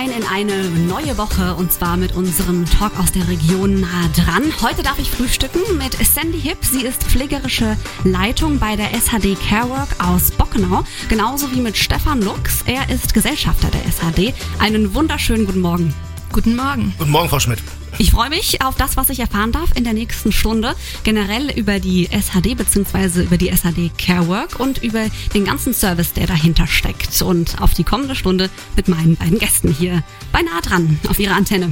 rein in eine neue Woche und zwar mit unserem Talk aus der Region nah dran. Heute darf ich frühstücken mit Sandy Hipp. Sie ist pflegerische Leitung bei der SHD Carework aus Bockenau. Genauso wie mit Stefan Lux. Er ist Gesellschafter der SHD. Einen wunderschönen guten Morgen. Guten Morgen. Guten Morgen, Frau Schmidt. Ich freue mich auf das, was ich erfahren darf in der nächsten Stunde. Generell über die SHD bzw. über die SHD Carework und über den ganzen Service, der dahinter steckt. Und auf die kommende Stunde mit meinen beiden Gästen hier bei nah dran auf ihrer Antenne.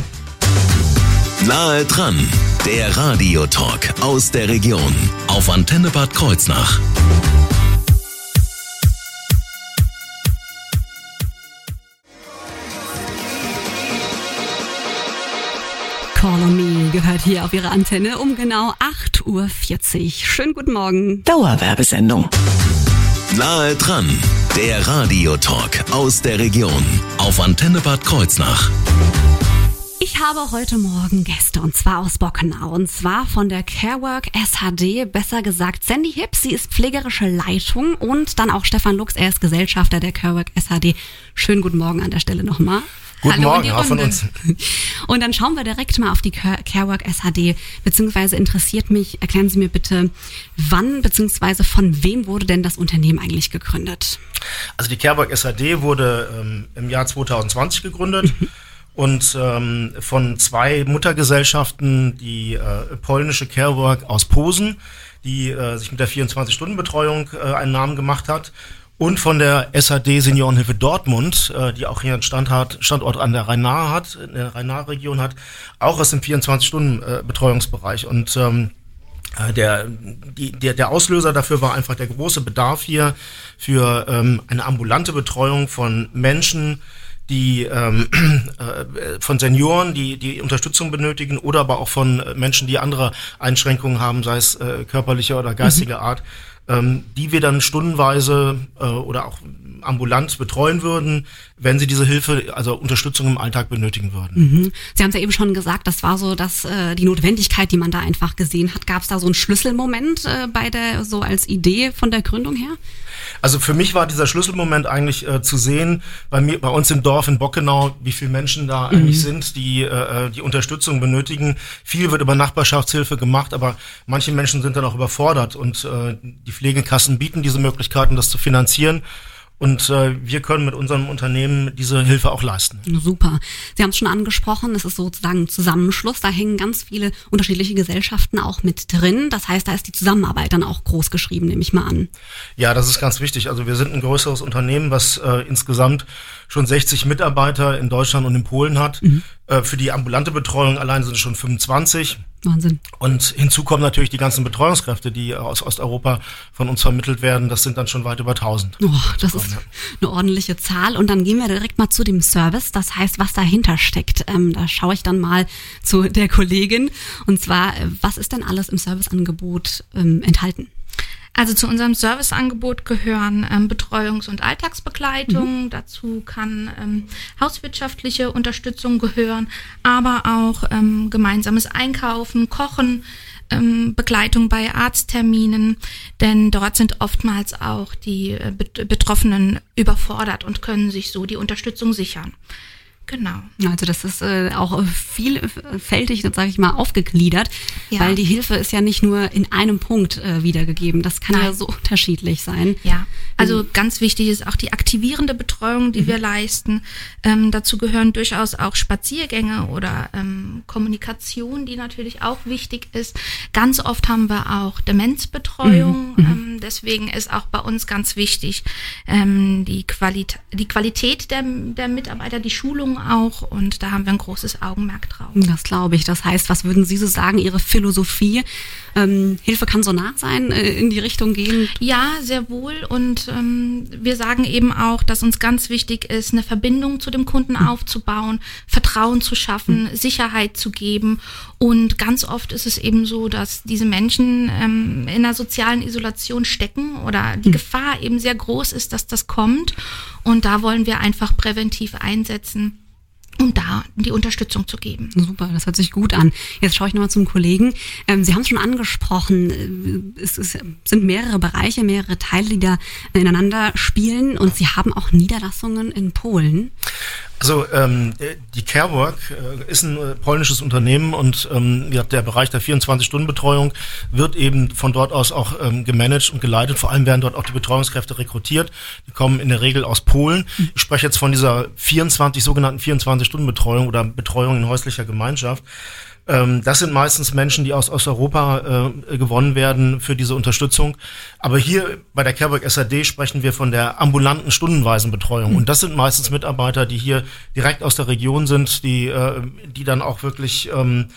Nahe dran, der Radiotalk aus der Region auf Antenne Bad Kreuznach. Call on Me gehört hier auf ihrer Antenne um genau 8.40 Uhr. Schönen guten Morgen. Dauerwerbesendung. Nahe dran, der Radiotalk aus der Region auf Antenne Bad Kreuznach. Ich habe heute Morgen Gäste und zwar aus Bockenau und zwar von der Carework SHD, besser gesagt Sandy Hipp. Sie ist pflegerische Leitung und dann auch Stefan Lux, er ist Gesellschafter der Carework SHD. Schönen guten Morgen an der Stelle nochmal. Guten Hallo Morgen, auch von uns. Und dann schauen wir direkt mal auf die Care- Carework SHD, beziehungsweise interessiert mich, erklären Sie mir bitte, wann beziehungsweise von wem wurde denn das Unternehmen eigentlich gegründet? Also die Carework SAD wurde ähm, im Jahr 2020 gegründet und ähm, von zwei Muttergesellschaften, die äh, polnische Carework aus Posen, die äh, sich mit der 24-Stunden-Betreuung äh, einen Namen gemacht hat, und von der SAD Seniorenhilfe Dortmund, äh, die auch hier einen Standort, Standort an der Rhein-Nahe hat, in der Rhein-Nahe-Region hat, auch aus dem 24-Stunden-Betreuungsbereich. Und ähm, Äh, Der, die, der, der Auslöser dafür war einfach der große Bedarf hier für ähm, eine ambulante Betreuung von Menschen, die ähm, äh, von Senioren, die die Unterstützung benötigen oder aber auch von Menschen, die andere Einschränkungen haben, sei es äh, körperlicher oder geistiger Art, ähm, die wir dann stundenweise äh, oder auch ambulant betreuen würden, wenn sie diese Hilfe, also Unterstützung im Alltag benötigen würden. Mhm. Sie haben es ja eben schon gesagt, das war so, dass äh, die Notwendigkeit, die man da einfach gesehen hat. Gab es da so einen Schlüsselmoment äh, bei der, so als Idee von der Gründung her? Also für mich war dieser Schlüsselmoment eigentlich äh, zu sehen, bei mir, bei uns im Dorf in Bockenau, wie viele Menschen da eigentlich sind, die äh, die Unterstützung benötigen. Viel wird über Nachbarschaftshilfe gemacht, aber manche Menschen sind dann auch überfordert und äh, die Pflegekassen bieten diese Möglichkeiten, das zu finanzieren. Und äh, wir können mit unserem Unternehmen diese Hilfe auch leisten. Super. Sie haben es schon angesprochen, es ist sozusagen ein Zusammenschluss. Da hängen ganz viele unterschiedliche Gesellschaften auch mit drin. Das heißt, da ist die Zusammenarbeit dann auch groß geschrieben, nehme ich mal an. Ja, das ist ganz wichtig. Also wir sind ein größeres Unternehmen, was äh, insgesamt schon 60 Mitarbeiter in Deutschland und in Polen hat. Äh, für die ambulante Betreuung allein sind es schon 25. Wahnsinn. Und hinzu kommen natürlich die ganzen Betreuungskräfte, die aus Osteuropa von uns vermittelt werden. Das sind dann schon weit über 1000. Oh, das ist eine ordentliche Zahl. Und dann gehen wir direkt mal zu dem Service. Das heißt, was dahinter steckt. Ähm, da schaue ich dann mal zu der Kollegin. Und zwar, äh, was ist denn alles im Serviceangebot ähm, enthalten? Also zu unserem Serviceangebot gehören ähm, Betreuungs- und Alltagsbegleitung. Dazu kann ähm, hauswirtschaftliche Unterstützung gehören, aber auch ähm, gemeinsames Einkaufen, Kochen, ähm, Begleitung bei Arztterminen, denn dort sind oftmals auch die äh, Bet- Betroffenen überfordert und können sich so die Unterstützung sichern. Genau. Also das ist äh, auch vielfältig, sage ich mal, aufgegliedert, Ja. weil die Hilfe ist ja nicht nur in einem Punkt äh, wiedergegeben. Das kann ja Nein. so unterschiedlich sein. Ja, also ganz wichtig ist auch die aktivierende Betreuung, die wir leisten. Ähm, dazu gehören durchaus auch Spaziergänge oder ähm, Kommunikation, die natürlich auch wichtig ist. Ganz oft haben wir auch Demenzbetreuung. Ähm, deswegen ist auch bei uns ganz wichtig ähm, die, Qualit die Qualität der, der Mitarbeiter, die Schulungen Auch und da haben wir ein großes Augenmerk drauf. Das glaube ich. Das heißt, was würden Sie so sagen, Ihre Philosophie? Ähm, Hilfe kann so nah sein, äh, in die Richtung gehen? Ja, sehr wohl. Und ähm, wir sagen eben auch, dass uns ganz wichtig ist, eine Verbindung zu dem Kunden mhm. aufzubauen, Vertrauen zu schaffen, mhm. Sicherheit zu geben. Und ganz oft ist es eben so, dass diese Menschen ähm, in einer sozialen Isolation stecken oder die mhm. Gefahr eben sehr groß ist, dass das kommt. Und da wollen wir einfach präventiv einsetzen um da die Unterstützung zu geben. Super, das hört sich gut an. Jetzt schaue ich nochmal zum Kollegen. Ähm, Sie haben es schon angesprochen, äh, es, es, sind mehrere Bereiche, mehrere Teile, die da ineinander spielen und Sie haben auch Niederlassungen in Polen. Also ähm, die Carework äh, ist ein äh, polnisches Unternehmen und ähm, ja, der Bereich der 24-Stunden-Betreuung wird eben von dort aus auch ähm, gemanagt und geleitet. Vor allem werden dort auch die Betreuungskräfte rekrutiert. Die kommen in der Regel aus Polen. Ich spreche jetzt von dieser 24 sogenannten 24-Stunden-Betreuung oder Betreuung in häuslicher Gemeinschaft. Ähm, das sind meistens Menschen, die aus Osteuropa äh, gewonnen werden für diese Unterstützung. Aber hier bei der Carework SAD sprechen wir von der ambulanten stundenweisen Betreuung. Und das sind meistens Mitarbeiter, die hier direkt aus der Region sind, die, äh, die dann auch wirklich ähm,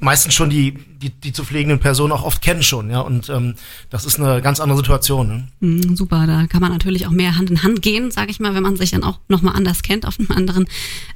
meistens schon die, die, die zu pflegenden Personen auch oft kennen schon, ja. Und ähm, das ist eine ganz andere Situation. Ne? Mhm, super, da kann man natürlich auch mehr Hand in Hand gehen, sage ich mal, wenn man sich dann auch nochmal anders kennt auf einem anderen,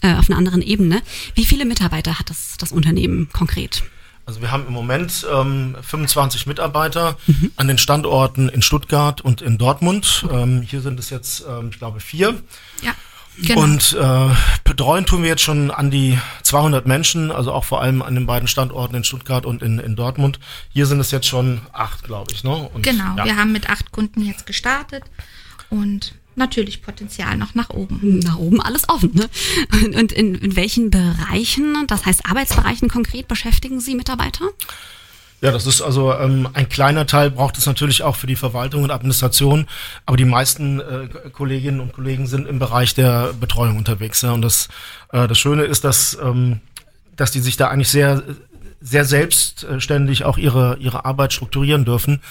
äh, auf einer anderen Ebene. Wie viele Mitarbeiter hat das, das Unternehmen konkret? Also wir haben im Moment ähm, 25 Mitarbeiter mhm. an den Standorten in Stuttgart und in Dortmund. Ähm, hier sind es jetzt, ähm, ich glaube, vier. Ja. Genau. Und äh, betreuen tun wir jetzt schon an die 200 Menschen, also auch vor allem an den beiden Standorten in Stuttgart und in, in Dortmund. Hier sind es jetzt schon acht, glaube ich. Ne? Und, genau, ja. wir haben mit acht Kunden jetzt gestartet und natürlich Potenzial noch nach oben. Nach oben alles offen. Ne? Und in, in welchen Bereichen, das heißt Arbeitsbereichen konkret, beschäftigen Sie Mitarbeiter? Ja, das ist also ähm, ein kleiner Teil braucht es natürlich auch für die Verwaltung und Administration, aber die meisten äh, Kolleginnen und Kollegen sind im Bereich der Betreuung unterwegs. Ja. Und das, äh, das Schöne ist, dass, ähm, dass die sich da eigentlich sehr, sehr selbstständig auch ihre, ihre Arbeit strukturieren dürfen,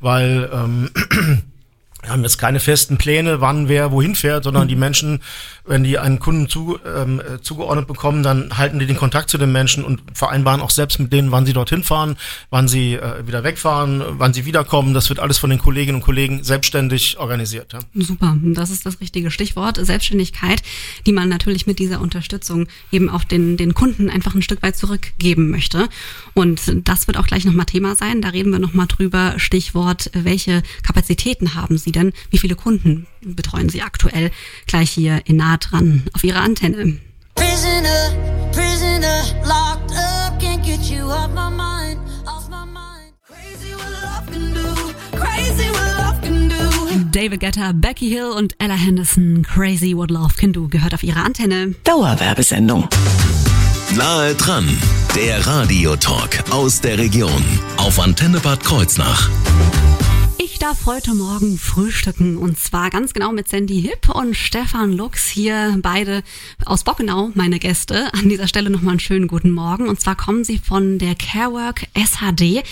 weil ähm, wir haben jetzt keine festen Pläne, wann wer wohin fährt, sondern mhm. die Menschen, wenn die einen Kunden zu, ähm, äh, zugeordnet bekommen, dann halten die den Kontakt zu den Menschen und vereinbaren auch selbst mit denen, wann sie dorthin fahren, wann sie äh, wieder wegfahren, wann sie wiederkommen. Das wird alles von den Kolleginnen und Kollegen selbstständig organisiert. Ja. Super, das ist das richtige Stichwort. Selbstständigkeit, die man natürlich mit dieser Unterstützung eben auch den, den Kunden einfach ein Stück weit zurückgeben möchte. Und das wird auch gleich nochmal Thema sein. Da reden wir nochmal drüber. Stichwort, welche Kapazitäten haben Sie denn? Wie viele Kunden betreuen Sie aktuell gleich hier in nah dran auf Ihrer Antenne? Prisoner, prisoner, locked up, can't get you off my mind, off my mind. Crazy what love can do, crazy what love can do. David Guetta, Becky Hill und Ella Henderson, Crazy What Love Can Do, gehört auf ihre Antenne. Dauerwerbesendung. Nahe dran, der Radiotalk aus der Region auf Antenne Bad Kreuznach. Ich darf heute Morgen frühstücken und zwar ganz genau mit Sandy Hipp und Stefan Lux hier beide aus Bockenau, meine Gäste. An dieser Stelle nochmal einen schönen guten Morgen und zwar kommen sie von der Carework SHD.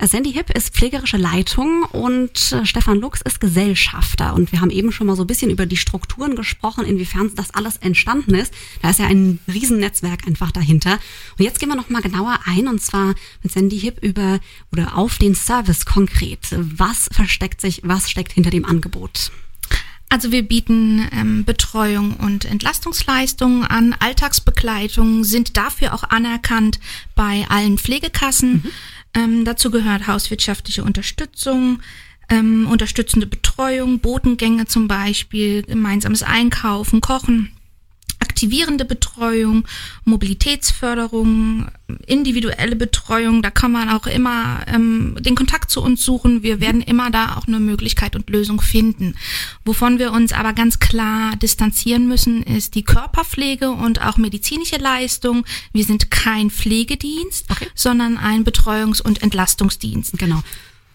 Sandy Hipp ist pflegerische Leitung und äh, Stefan Lux ist Gesellschafter und wir haben eben schon mal so ein bisschen über die Strukturen gesprochen, inwiefern das alles entstanden ist. Da ist ja ein Riesennetzwerk einfach dahinter. Und jetzt gehen wir nochmal genauer ein und zwar mit Sandy Hipp über oder auf den Service konkret. Was versteckt sich, was steckt hinter dem Angebot? Also wir bieten ähm, Betreuung und Entlastungsleistungen an, Alltagsbegleitung sind dafür auch anerkannt bei allen Pflegekassen. Mhm. Ähm, dazu gehört hauswirtschaftliche Unterstützung, ähm, unterstützende Betreuung, Botengänge zum Beispiel, gemeinsames Einkaufen, Kochen aktivierende Betreuung, Mobilitätsförderung, individuelle Betreuung. Da kann man auch immer ähm, den Kontakt zu uns suchen. Wir werden immer da auch eine Möglichkeit und Lösung finden. Wovon wir uns aber ganz klar distanzieren müssen, ist die Körperpflege und auch medizinische Leistung. Wir sind kein Pflegedienst, okay. sondern ein Betreuungs- und Entlastungsdienst. Genau.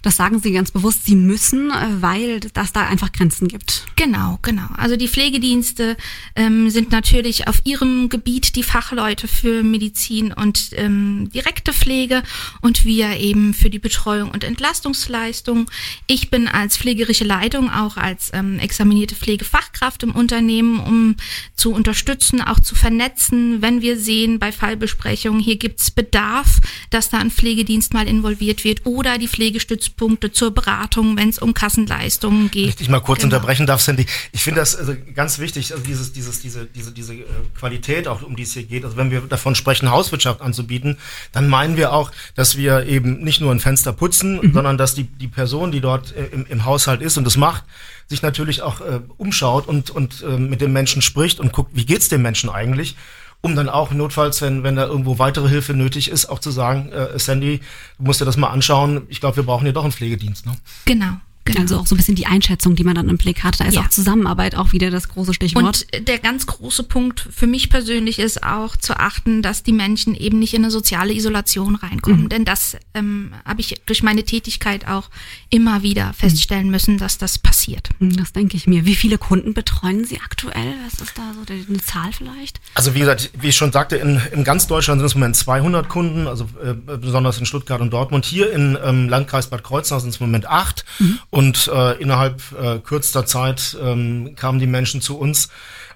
Das sagen Sie ganz bewusst, Sie müssen, äh, weil das da einfach Grenzen gibt. Genau, genau. Also die Pflegedienste ähm, sind natürlich auf ihrem Gebiet die Fachleute für Medizin und ähm, direkte Pflege und wir eben für die Betreuung und Entlastungsleistung. Ich bin als pflegerische Leitung auch als ähm, examinierte Pflegefachkraft im Unternehmen, um zu unterstützen, auch zu vernetzen, wenn wir sehen bei Fallbesprechungen, hier gibt's Bedarf, dass da ein Pflegedienst mal involviert wird oder die Pflegestützpunkte zur Beratung, wenn es um Kassenleistungen geht. Wenn ich mal kurz genau. unterbrechen darf, Sandy. Ich finde das also ganz wichtig, also dieses, dieses, diese, diese, diese äh, Qualität, auch um die es hier geht. Also wenn wir davon sprechen, Hauswirtschaft anzubieten, dann meinen wir auch, dass wir eben nicht nur ein Fenster putzen, mhm. sondern dass die, die Person, die dort äh, im, im Haushalt ist und das macht, sich natürlich auch äh, umschaut und, und äh, mit dem Menschen spricht und guckt, wie geht's dem Menschen eigentlich um dann auch notfalls, wenn, wenn da irgendwo weitere Hilfe nötig ist, auch zu sagen, äh, Sandy, du musst dir das mal anschauen, ich glaube, wir brauchen hier doch einen Pflegedienst. Ne? Genau. Genau. Also auch so ein bisschen die Einschätzung, die man dann im Blick hat. Da ist ja. auch Zusammenarbeit auch wieder das große Stichwort. Und der ganz große Punkt für mich persönlich ist auch zu achten, dass die Menschen eben nicht in eine soziale Isolation reinkommen. Mhm. Denn das ähm, habe ich durch meine Tätigkeit auch immer wieder feststellen müssen, dass das passiert. Mhm, das denke ich mir. Wie viele Kunden betreuen Sie aktuell? Was ist da so eine Zahl vielleicht? Also wie gesagt, wie ich schon sagte, in, in ganz Deutschland sind es im Moment 200 Kunden, also äh, besonders in Stuttgart und Dortmund. Hier im ähm, Landkreis Bad Kreuznach sind es im Moment acht. Mhm. Und äh, innerhalb äh, kürzester Zeit ähm, kamen die Menschen zu uns.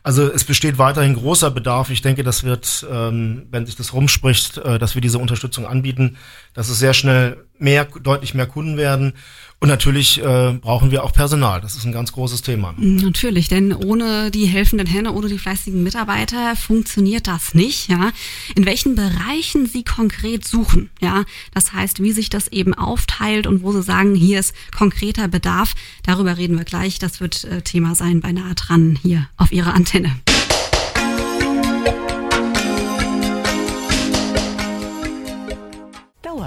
Also es besteht weiterhin großer Bedarf. Ich denke, das wird, ähm, wenn sich das rumspricht, äh, dass wir diese Unterstützung anbieten, dass es sehr schnell mehr, deutlich mehr Kunden werden. Und natürlich äh, brauchen wir auch Personal. Das ist ein ganz großes Thema. Natürlich, denn ohne die helfenden Hände, ohne die fleißigen Mitarbeiter funktioniert das nicht. Ja, in welchen Bereichen Sie konkret suchen. Ja, das heißt, wie sich das eben aufteilt und wo Sie sagen, hier ist konkreter Bedarf. Darüber reden wir gleich. Das wird äh, Thema sein bei nahe dran hier auf Ihrer Antenne.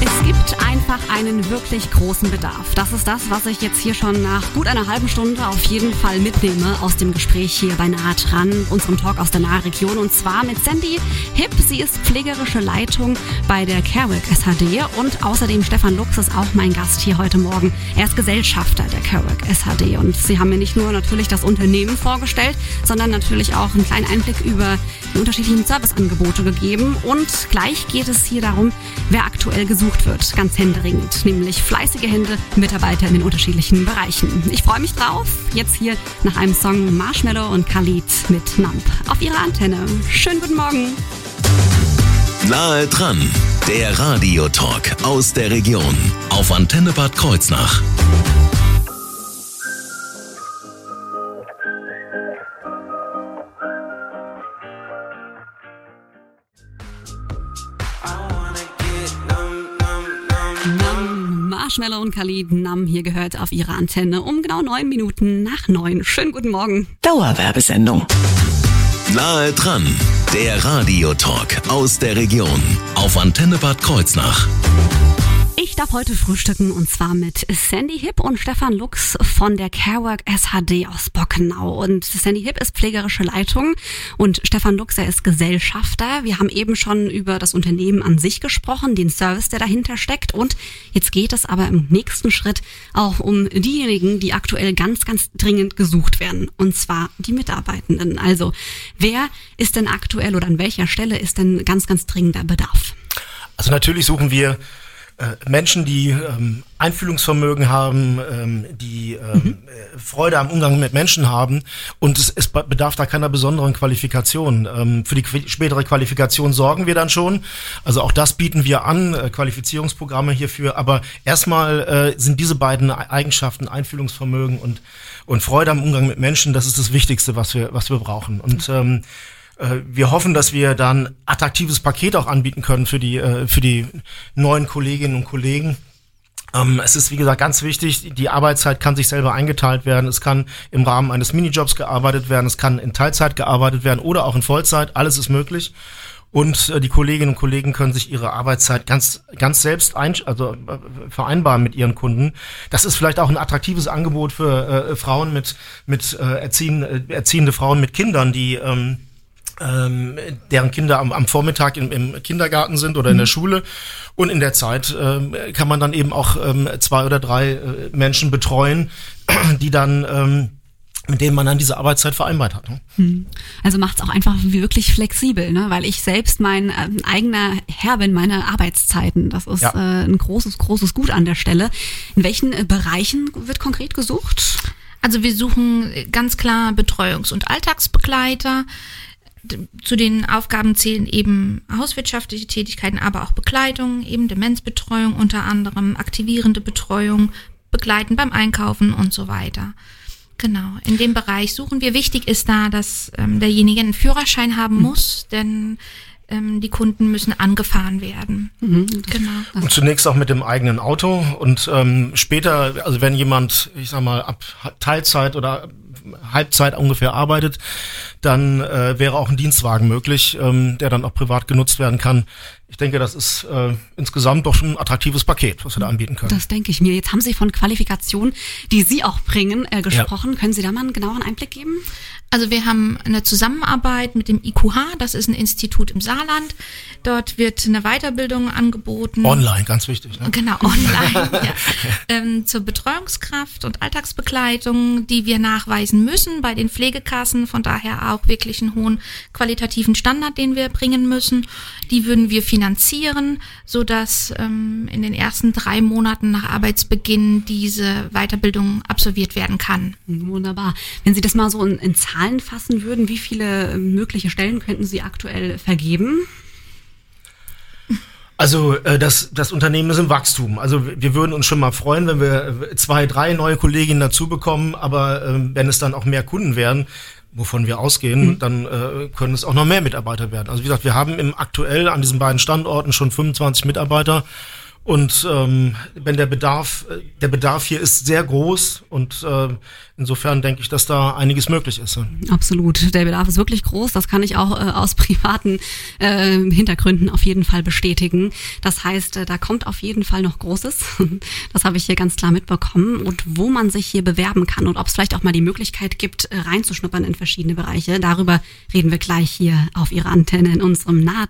Es gibt einfach einen wirklich großen Bedarf. Das ist das, was ich jetzt hier schon nach gut einer halben Stunde auf jeden Fall mitnehme aus dem Gespräch hier bei Nahe dran, unserem Talk aus der Nahregion. Und zwar mit Sandy Hipp. Sie ist pflegerische Leitung bei der Carewick SHD und außerdem Stefan Lux ist auch mein Gast hier heute Morgen. Er ist Gesellschafter der Carewick SHD und Sie haben mir nicht nur natürlich das Unternehmen vorgestellt, sondern natürlich auch einen kleinen Einblick über die unterschiedlichen Serviceangebote gegeben. Und gleich geht es hier darum, wer aktuell gesucht gesucht wird, ganz händeringend, nämlich fleißige Hände, Mitarbeiter in den unterschiedlichen Bereichen. Ich freue mich drauf, jetzt hier nach einem Song Marshmallow und Khalid mit Nump auf ihrer Antenne. Schönen guten Morgen. Nahe dran, der Radiotalk aus der Region auf Antenne Bad Kreuznach. Marshmallow und Khalid Nam hier gehört auf ihrer Antenne um genau neun Minuten nach neun. Schönen guten Morgen. Dauerwerbesendung. Nahe dran, der Radiotalk aus der Region auf Antenne Bad Kreuznach. Ich darf heute frühstücken und zwar mit Sandy Hipp und Stefan Lux von der Carework SHD aus Bockenau. Und Sandy Hipp ist pflegerische Leitung und Stefan Lux, er ist Gesellschafter. Wir haben eben schon über das Unternehmen an sich gesprochen, den Service, der dahinter steckt. Und jetzt geht es aber im nächsten Schritt auch um diejenigen, die aktuell ganz, ganz dringend gesucht werden. Und zwar die Mitarbeitenden. Also wer ist denn aktuell oder an welcher Stelle ist denn ganz, ganz dringender Bedarf? Also natürlich suchen wir Menschen, die ähm, Einfühlungsvermögen haben, ähm, die ähm, mhm. Äh, Freude am Umgang mit Menschen haben und es, es bedarf da keiner besonderen Qualifikation. Ähm, für die spätere Qualifikation sorgen wir dann schon. Also auch das bieten wir an, äh, Qualifizierungsprogramme hierfür. Aber erstmal äh, sind diese beiden Eigenschaften, Einfühlungsvermögen und, und Freude am Umgang mit Menschen, das ist das Wichtigste, was wir, was wir brauchen. Und ähm, äh, wir hoffen, dass wir dann attraktives Paket auch anbieten können für die, äh, für die neuen Kolleginnen und Kollegen. Ähm, es ist, wie gesagt, ganz wichtig, die Arbeitszeit kann sich selber eingeteilt werden. Es kann im Rahmen eines Minijobs gearbeitet werden, es kann in Teilzeit gearbeitet werden oder auch in Vollzeit. Alles ist möglich. und äh, die Kolleginnen und Kollegen können sich ihre Arbeitszeit ganz, ganz selbst ein, also, äh, vereinbaren mit ihren Kunden. Das ist vielleicht auch ein attraktives Angebot für äh, Frauen mit, mit äh, erziehen, äh, erziehende Frauen mit Kindern, die ähm, ähm, deren Kinder am, am Vormittag im, im, Kindergarten sind oder in der Schule. Und in der Zeit ähm, kann man dann eben auch ähm, zwei oder drei äh, Menschen betreuen, die dann ähm, mit denen man dann diese Arbeitszeit vereinbart hat. Ne? Hm. Also macht es auch einfach wirklich flexibel, ne? weil ich selbst mein äh, eigener Herr bin meiner Arbeitszeiten. Das ist ja. äh, ein großes, großes Gut an der Stelle. In welchen äh, Bereichen wird konkret gesucht? Also wir suchen ganz klar Betreuungs- und Alltagsbegleiter zu den Aufgaben zählen eben hauswirtschaftliche Tätigkeiten, aber auch Begleitung, eben Demenzbetreuung unter anderem, aktivierende Betreuung, begleiten beim Einkaufen und so weiter. Genau, in dem Bereich suchen wir. Wichtig ist da, dass ähm, derjenige einen Führerschein haben mhm. muss, denn ähm, die Kunden müssen angefahren werden. Mhm. Genau. Und zunächst auch mit dem eigenen Auto und ähm, später, also wenn jemand, ich sag mal, ab Teilzeit oder Halbzeit ungefähr arbeitet, dann äh, wäre auch ein Dienstwagen möglich, ähm, der dann auch privat genutzt werden kann. Ich denke, das ist äh, insgesamt doch schon ein attraktives Paket, was wir da anbieten können. Das denke ich mir. Jetzt haben Sie von Qualifikationen, die Sie auch bringen, äh, gesprochen. Ja. Können Sie da mal einen genaueren Einblick geben? Also wir haben eine Zusammenarbeit mit dem IQH, das ist ein Institut im Saarland. Dort wird eine Weiterbildung angeboten. Online, ganz wichtig. Ne? Genau, online. ja. ähm, zur Betreuungskraft und Alltagsbegleitung, die wir nachweisen müssen bei den Pflegekassen. Von daher auch wirklich einen hohen qualitativen Standard, den wir bringen müssen. Die würden wir finanzieren, so dass ähm, in den ersten drei Monaten nach Arbeitsbeginn diese Weiterbildung absolviert werden kann. Wunderbar. Wenn Sie das mal so in, in Zahlen fassen würden, wie viele äh, mögliche Stellen könnten Sie aktuell vergeben? Also äh, das, das Unternehmen ist im Wachstum. Also wir würden uns schon mal freuen, wenn wir äh, zwei, drei neue Kolleginnen dazu bekommen, aber äh, wenn es dann auch mehr Kunden werden, wovon wir ausgehen, mhm. dann äh, können es auch noch mehr Mitarbeiter werden. Also wie gesagt, wir haben im aktuell an diesen beiden Standorten schon 25 Mitarbeiter und ähm, wenn der Bedarf, der Bedarf hier ist sehr groß und äh, insofern denke ich, dass da einiges möglich ist. Absolut, der Bedarf ist wirklich groß. Das kann ich auch äh, aus privaten äh, Hintergründen auf jeden Fall bestätigen. Das heißt, äh, da kommt auf jeden Fall noch Großes. Das habe ich hier ganz klar mitbekommen. Und wo man sich hier bewerben kann und ob es vielleicht auch mal die Möglichkeit gibt, äh, reinzuschnuppern in verschiedene Bereiche, darüber reden wir gleich hier auf Ihrer Antenne in unserem Nah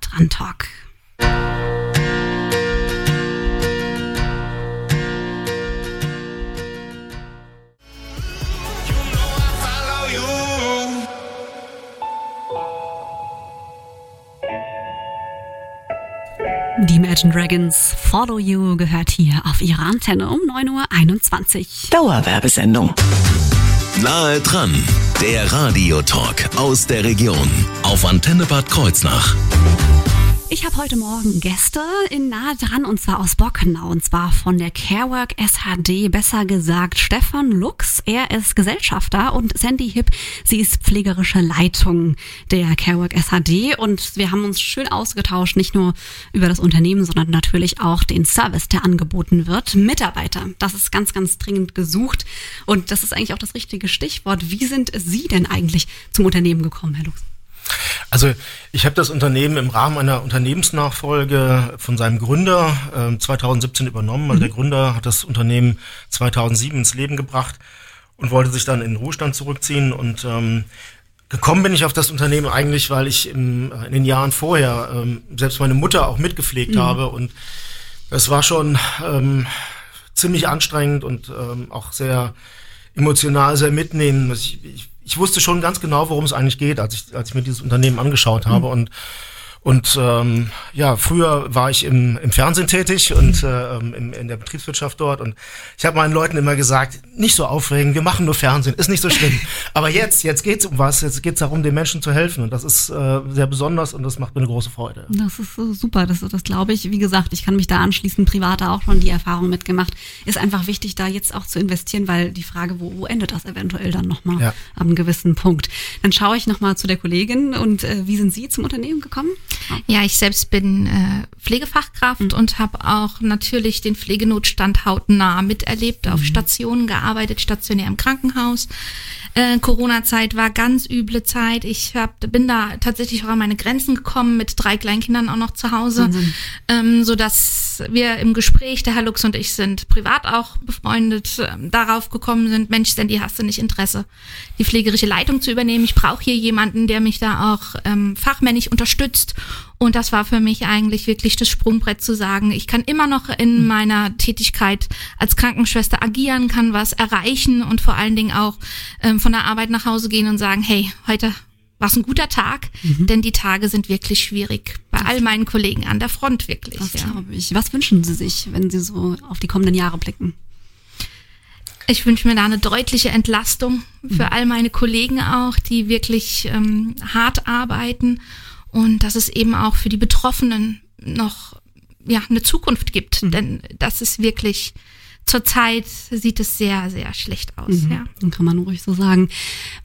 Die Imagine Dragons Follow You gehört hier auf ihrer Antenne um 9.21 Uhr. Dauerwerbesendung. Nahe dran, der Radiotalk aus der Region auf Antenne Bad Kreuznach. Ich habe heute Morgen Gäste in nahe dran und zwar aus Bockenau und zwar von der Carework SHD, besser gesagt Stefan Lux. Er ist Gesellschafter und Sandy Hipp, sie ist pflegerische Leitung der Carework SHD und wir haben uns schön ausgetauscht, nicht nur über das Unternehmen, sondern natürlich auch den Service, der angeboten wird. Mitarbeiter, das ist ganz, ganz dringend gesucht und das ist eigentlich auch das richtige Stichwort. Wie sind Sie denn eigentlich zum Unternehmen gekommen, Herr Lux? Also ich habe das Unternehmen im Rahmen einer Unternehmensnachfolge von seinem Gründer äh, 2017 übernommen. Also mhm. der Gründer hat das Unternehmen 2007 ins Leben gebracht und wollte sich dann in den Ruhestand zurückziehen. Und ähm, gekommen bin ich auf das Unternehmen eigentlich, weil ich im, in den Jahren vorher ähm, selbst meine Mutter auch mitgepflegt mhm. habe. Und es war schon ähm, ziemlich anstrengend und ähm, auch sehr emotional, sehr mitnehmend. Ich, ich ich wusste schon ganz genau, worum es eigentlich geht, als ich, als ich mir dieses Unternehmen angeschaut habe. Mhm. Und und ähm, ja, früher war ich im, im Fernsehen tätig und äh, im, in der Betriebswirtschaft dort. Und ich habe meinen Leuten immer gesagt, nicht so aufregen, wir machen nur Fernsehen, ist nicht so schlimm. Aber jetzt, jetzt geht's um was, jetzt geht's darum, den Menschen zu helfen. Und das ist äh, sehr besonders und das macht mir eine große Freude. Das ist äh, super, das, das glaube ich. Wie gesagt, ich kann mich da anschließen, privater auch schon die Erfahrung mitgemacht. Ist einfach wichtig, da jetzt auch zu investieren, weil die Frage, wo, wo endet das eventuell dann nochmal ja. einem gewissen Punkt. Dann schaue ich nochmal zu der Kollegin und äh, wie sind Sie zum Unternehmen gekommen? Ja, ich selbst bin äh, Pflegefachkraft mhm. und habe auch natürlich den Pflegenotstand hautnah miterlebt, mhm. auf Stationen gearbeitet, stationär im Krankenhaus. Äh, Corona-Zeit war ganz üble Zeit. Ich hab, bin da tatsächlich auch an meine Grenzen gekommen, mit drei Kleinkindern auch noch zu Hause, ähm, so dass wir im Gespräch, der Herr Lux und ich sind privat auch befreundet, äh, darauf gekommen sind, Mensch, Sandy, hast du nicht Interesse, die pflegerische Leitung zu übernehmen? Ich brauche hier jemanden, der mich da auch ähm, fachmännisch unterstützt und das war für mich eigentlich wirklich das Sprungbrett zu sagen, ich kann immer noch in mhm. meiner Tätigkeit als Krankenschwester agieren, kann was erreichen und vor allen Dingen auch ähm, von der Arbeit nach Hause gehen und sagen, hey, heute war es ein guter Tag, mhm. denn die Tage sind wirklich schwierig. Bei all meinen Kollegen an der Front wirklich. Das ja. glaube ich. Was wünschen Sie sich, wenn Sie so auf die kommenden Jahre blicken? Ich wünsche mir da eine deutliche Entlastung für mhm. all meine Kollegen auch, die wirklich ähm, hart arbeiten und dass es eben auch für die Betroffenen noch ja eine Zukunft gibt, mhm. denn das ist wirklich Zurzeit sieht es sehr, sehr schlecht aus. Mhm. Ja. Dann kann man ruhig so sagen.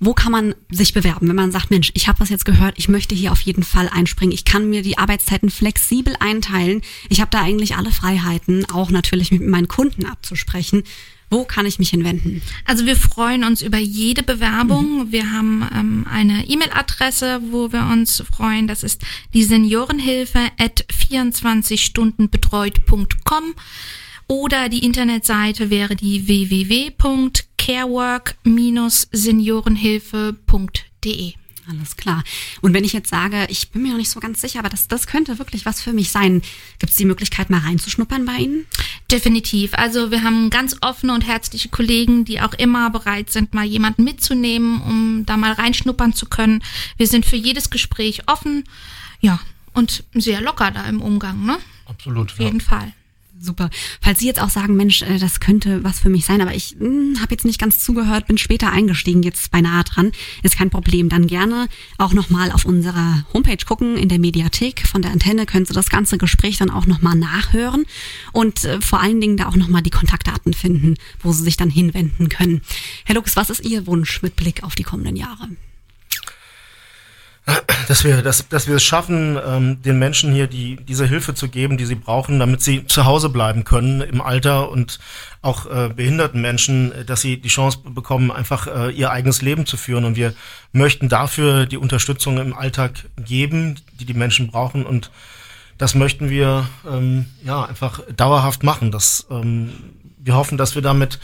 Wo kann man sich bewerben, wenn man sagt, Mensch, ich habe was jetzt gehört, ich möchte hier auf jeden Fall einspringen. Ich kann mir die Arbeitszeiten flexibel einteilen. Ich habe da eigentlich alle Freiheiten, auch natürlich mit meinen Kunden abzusprechen. Wo kann ich mich hinwenden? Also wir freuen uns über jede Bewerbung. Mhm. Wir haben ähm, eine E-Mail-Adresse, wo wir uns freuen. Das ist die Seniorenhilfe at 24stundenbetreut.com oder die Internetseite wäre die www.carework-seniorenhilfe.de. Alles klar. Und wenn ich jetzt sage, ich bin mir noch nicht so ganz sicher, aber das, das könnte wirklich was für mich sein, gibt es die Möglichkeit, mal reinzuschnuppern bei Ihnen? Definitiv. Also wir haben ganz offene und herzliche Kollegen, die auch immer bereit sind, mal jemanden mitzunehmen, um da mal reinschnuppern zu können. Wir sind für jedes Gespräch offen, ja, und sehr locker da im Umgang, ne? Absolut. Auf jeden ja. Fall. Super. Falls Sie jetzt auch sagen, Mensch, äh, das könnte was für mich sein, aber ich hm, habe jetzt nicht ganz zugehört, bin später eingestiegen, jetzt beinahe dran, ist kein Problem. Dann gerne auch nochmal auf unserer Homepage gucken, in der Mediathek von der Antenne können Sie das ganze Gespräch dann auch nochmal nachhören und äh, vor allen Dingen da auch nochmal die Kontaktdaten finden, wo Sie sich dann hinwenden können. Herr Lux, was ist Ihr Wunsch mit Blick auf die kommenden Jahre? Dass wir, dass, dass wir es schaffen, ähm, den Menschen hier die, diese Hilfe zu geben, die sie brauchen, damit sie zu Hause bleiben können im Alter und auch äh, behinderten Menschen, äh, dass sie die Chance bekommen, einfach äh, ihr eigenes Leben zu führen. Und wir möchten dafür die Unterstützung im Alltag geben, die die Menschen brauchen. Und das möchten wir ähm, ja einfach dauerhaft machen. Das, ähm, wir hoffen, dass wir damit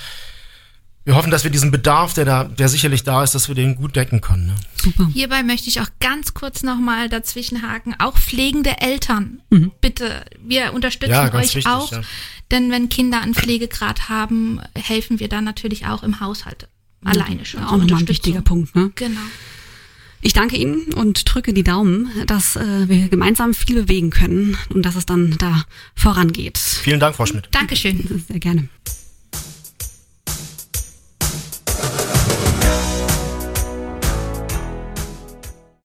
wir hoffen, dass wir diesen Bedarf, der da, der sicherlich da ist, dass wir den gut decken können. Ne? Super. Hierbei möchte ich auch ganz kurz nochmal dazwischenhaken. Auch pflegende Eltern, mhm. bitte, wir unterstützen ja, euch wichtig, auch. Ja. Denn wenn Kinder einen Pflegegrad haben, helfen wir dann natürlich auch im Haushalt alleine schon. Ja, auch nochmal ein wichtiger Punkt. Ne? Genau. Ich danke Ihnen und drücke die Daumen, dass äh, wir gemeinsam viel bewegen können und dass es dann da vorangeht. Vielen Dank, Frau Schmidt. Dankeschön. Sehr gerne.